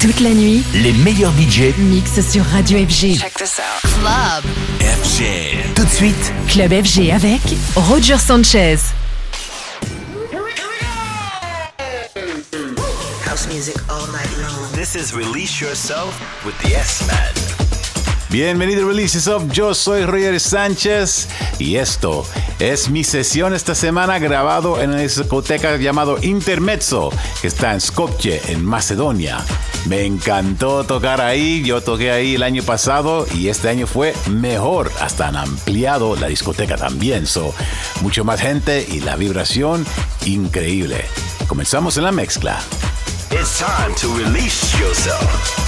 Toute la nuit, Les meilleurs budgets mix sur Radio FG. Check this out. Club. FG. Tout de suite, Club FG avec Roger Sanchez. House music all night long. this is Release Yourself with the S-Man. Bienvenido a Releases of, yo soy Roger Sánchez y esto es mi sesión esta semana grabado en una discoteca llamado Intermezzo que está en Skopje, en Macedonia. Me encantó tocar ahí, yo toqué ahí el año pasado y este año fue mejor, hasta han ampliado la discoteca también, so, mucho más gente y la vibración increíble. Comenzamos en la mezcla. It's time to release yourself.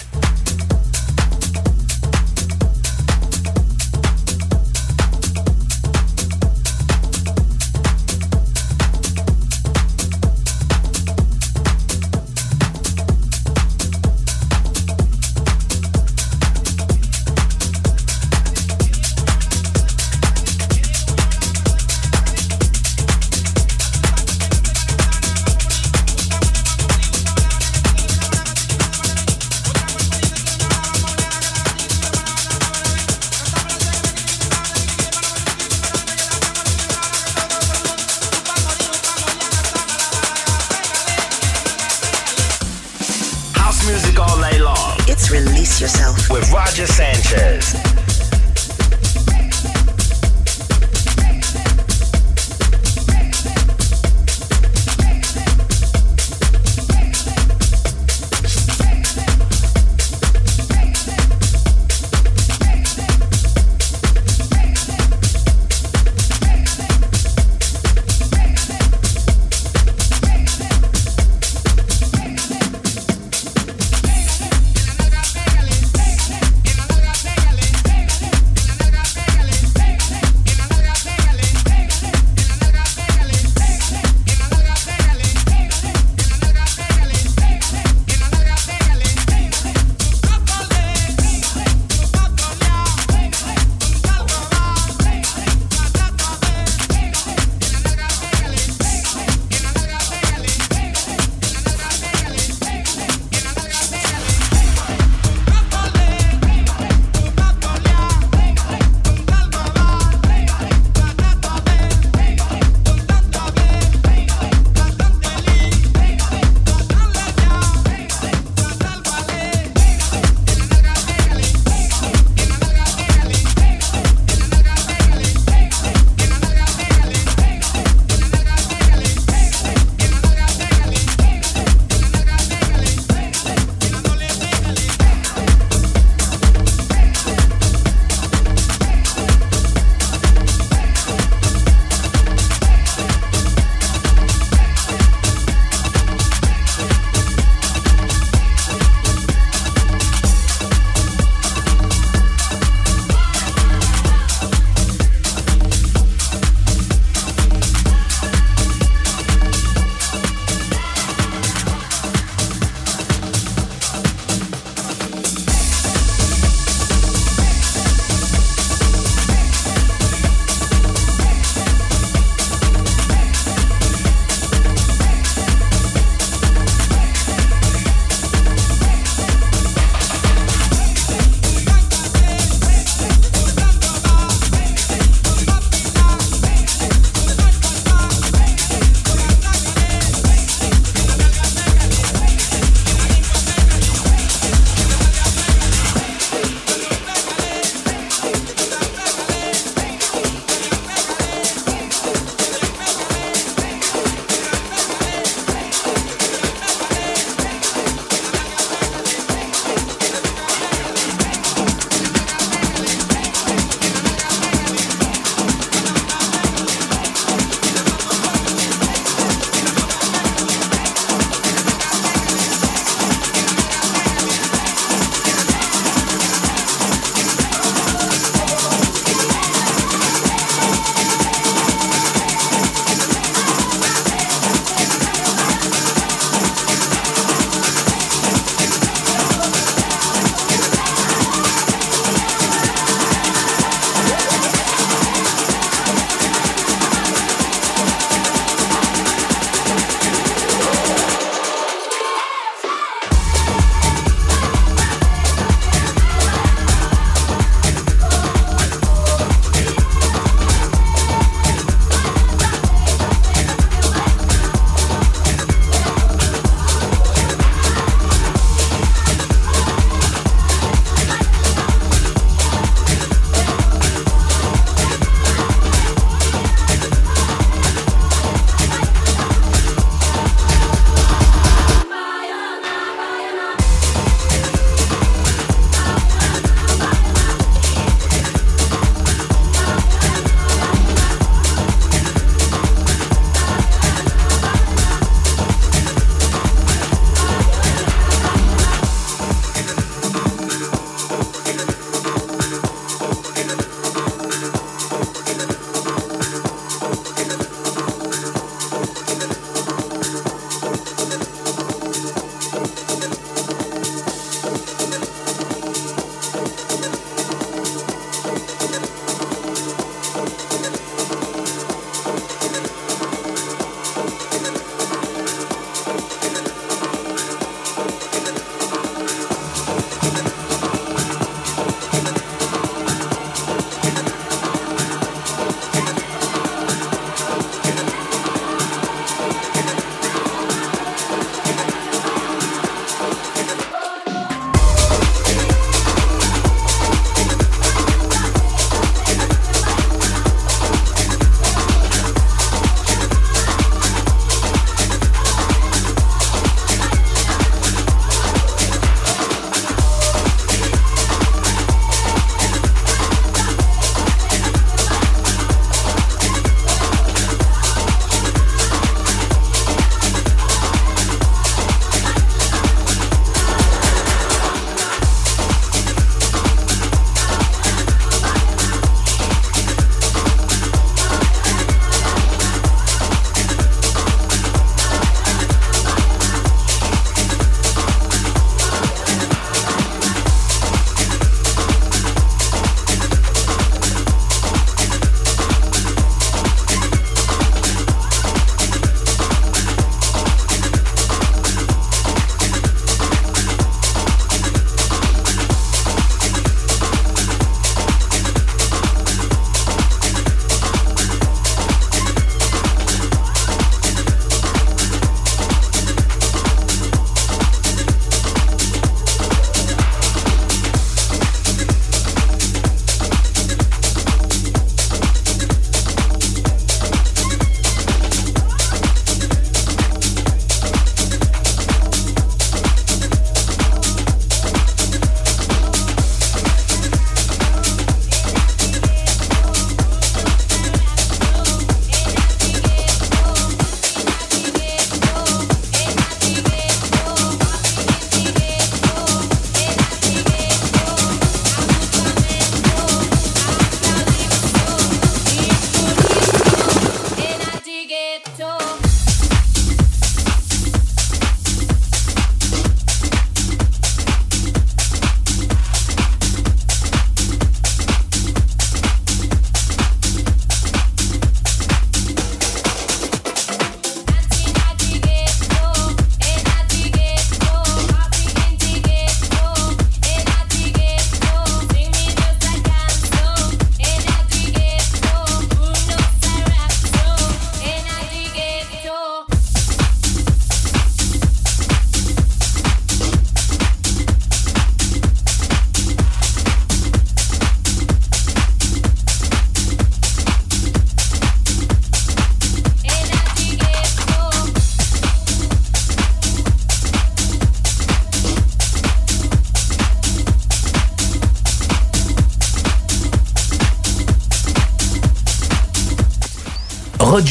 Roger Sanchez.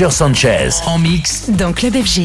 Sanchez en mix dans Club FG.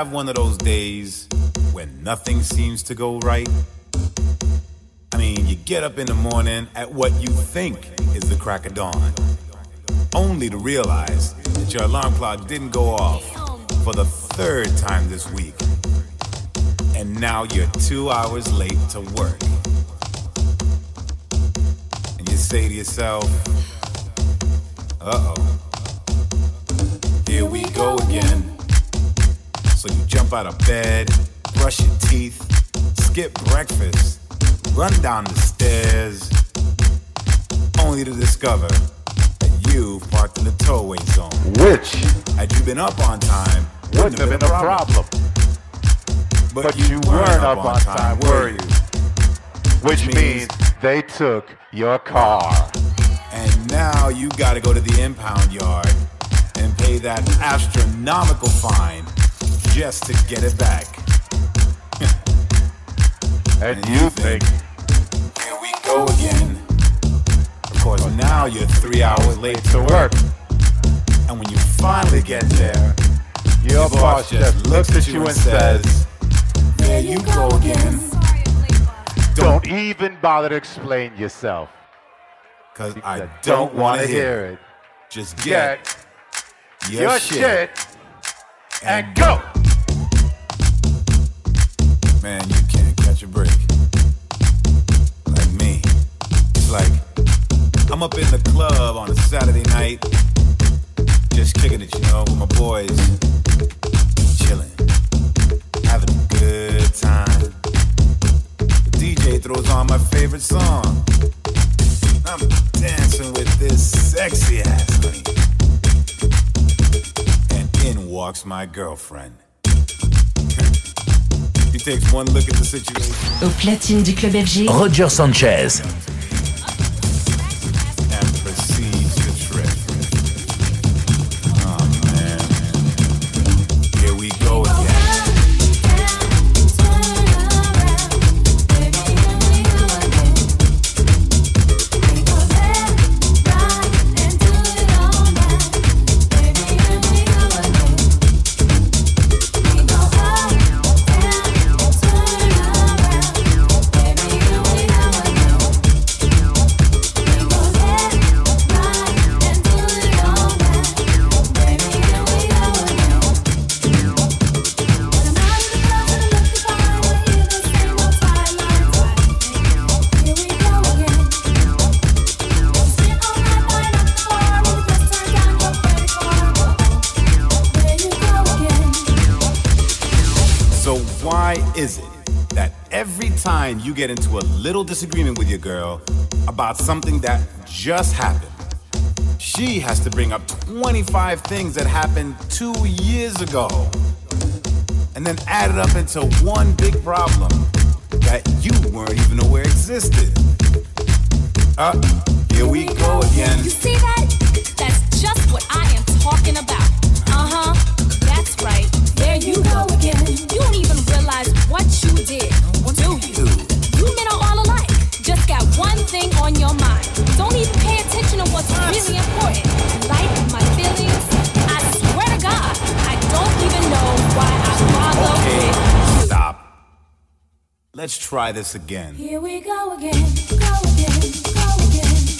Have one of those days when nothing seems to go right? I mean, you get up in the morning at what you think is the crack of dawn, only to realize that your alarm clock didn't go off for the third time this week. And now you're two hours late to work. And you say to yourself, uh oh, out of bed, brush your teeth, skip breakfast, run down the stairs, only to discover that you've parked in the towaway zone. Which Had you been up on time, wouldn't have been a problem. But you weren't up on time, were you? Which means they took your car. And now you gotta go to the impound yard and pay that astronomical fine just to get it back. And And you think, Here we go again. Of course, now you're three hours late to work. And when you finally get there, your boss just looks at you and says, There you go again. don't even bother to explain yourself. Cause Because I don't wanna hear it. it. Just get Get your, your shit, shit and go. Man, you can't catch a break. Like me. It's like I'm up in the club on a Saturday night, just kicking it, you know, with my boys, chilling, having a good time. The DJ throws on my favorite song. I'm dancing with this sexy ass honey. And in walks my girlfriend. Au platine du club FG, Roger Sanchez. Get into a little disagreement with your girl about something that just happened, she has to bring up 25 things that happened two years ago and then add it up into one big problem that you weren't even aware existed? Uh, here we go again. You see that? That's just what I am talking about. Really important. Like my feelings. I swear to God, I don't even know why I bother Okay, stop. Let's try this again. Here we go again, go again, go again, go again, go again,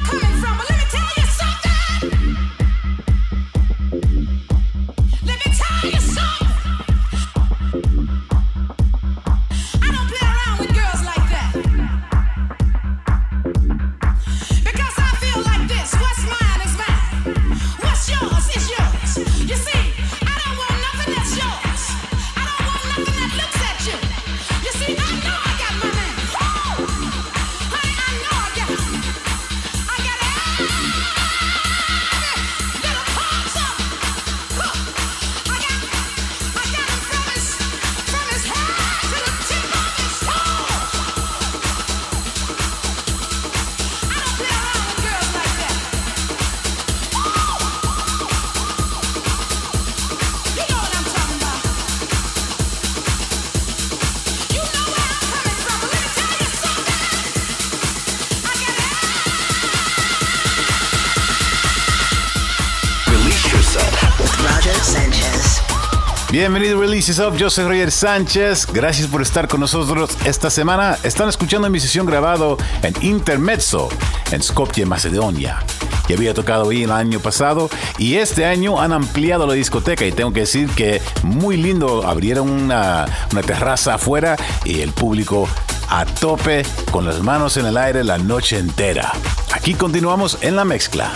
Releases of, yo soy Roger Sánchez, gracias por estar con nosotros esta semana. Están escuchando mi sesión grabado en Intermezzo, en Skopje, Macedonia. Ya había tocado ahí el año pasado y este año han ampliado la discoteca y tengo que decir que muy lindo, abrieron una, una terraza afuera y el público a tope con las manos en el aire la noche entera. Aquí continuamos en la mezcla.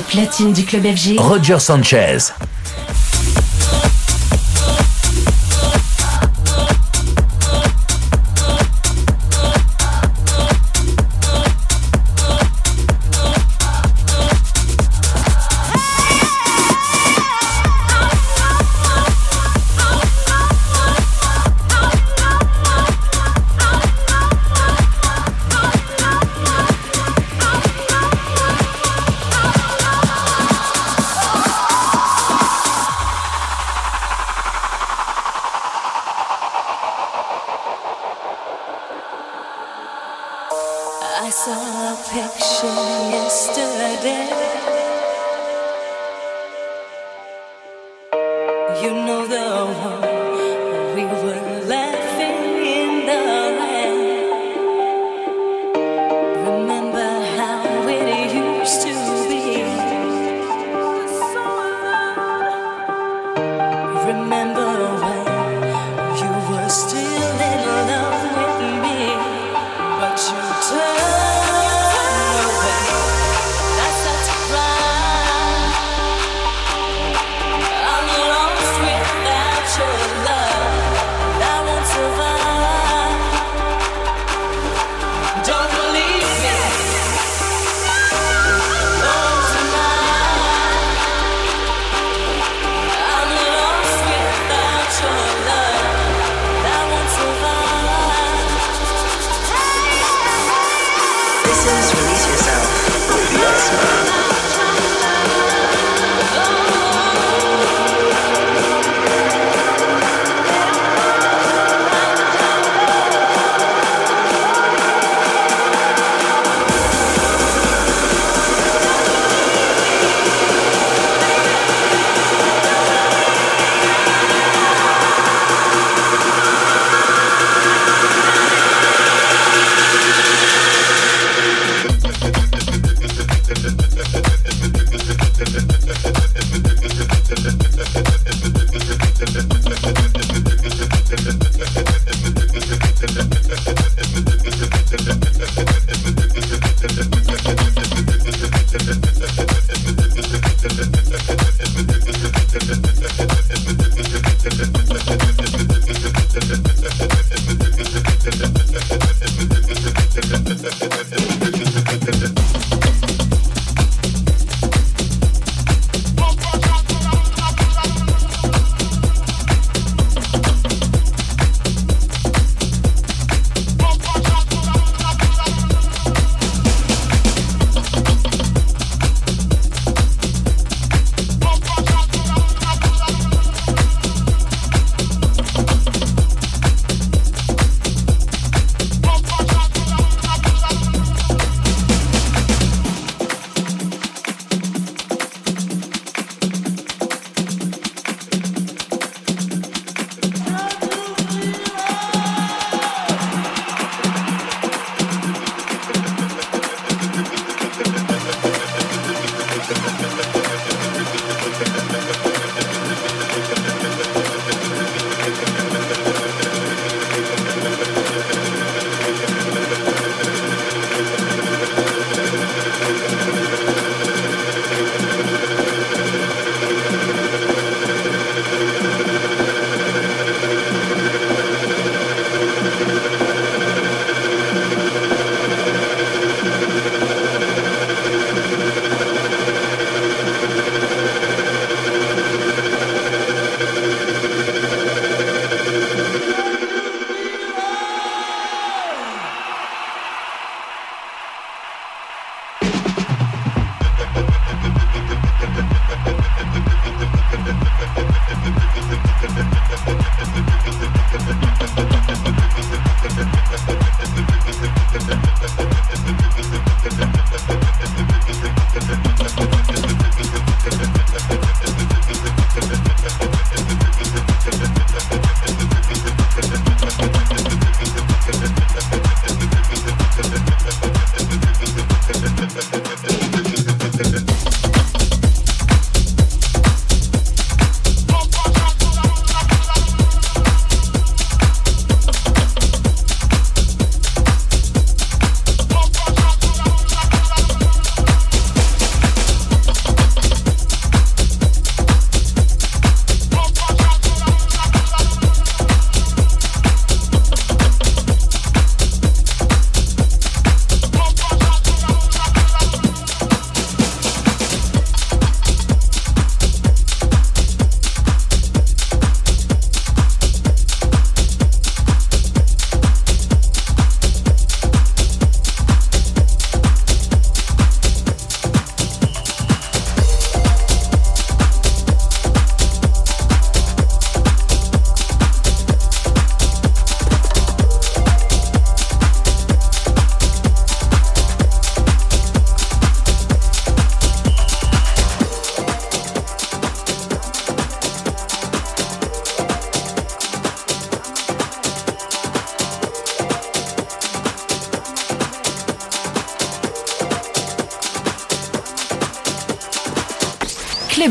Platine du club FG. Roger Sanchez.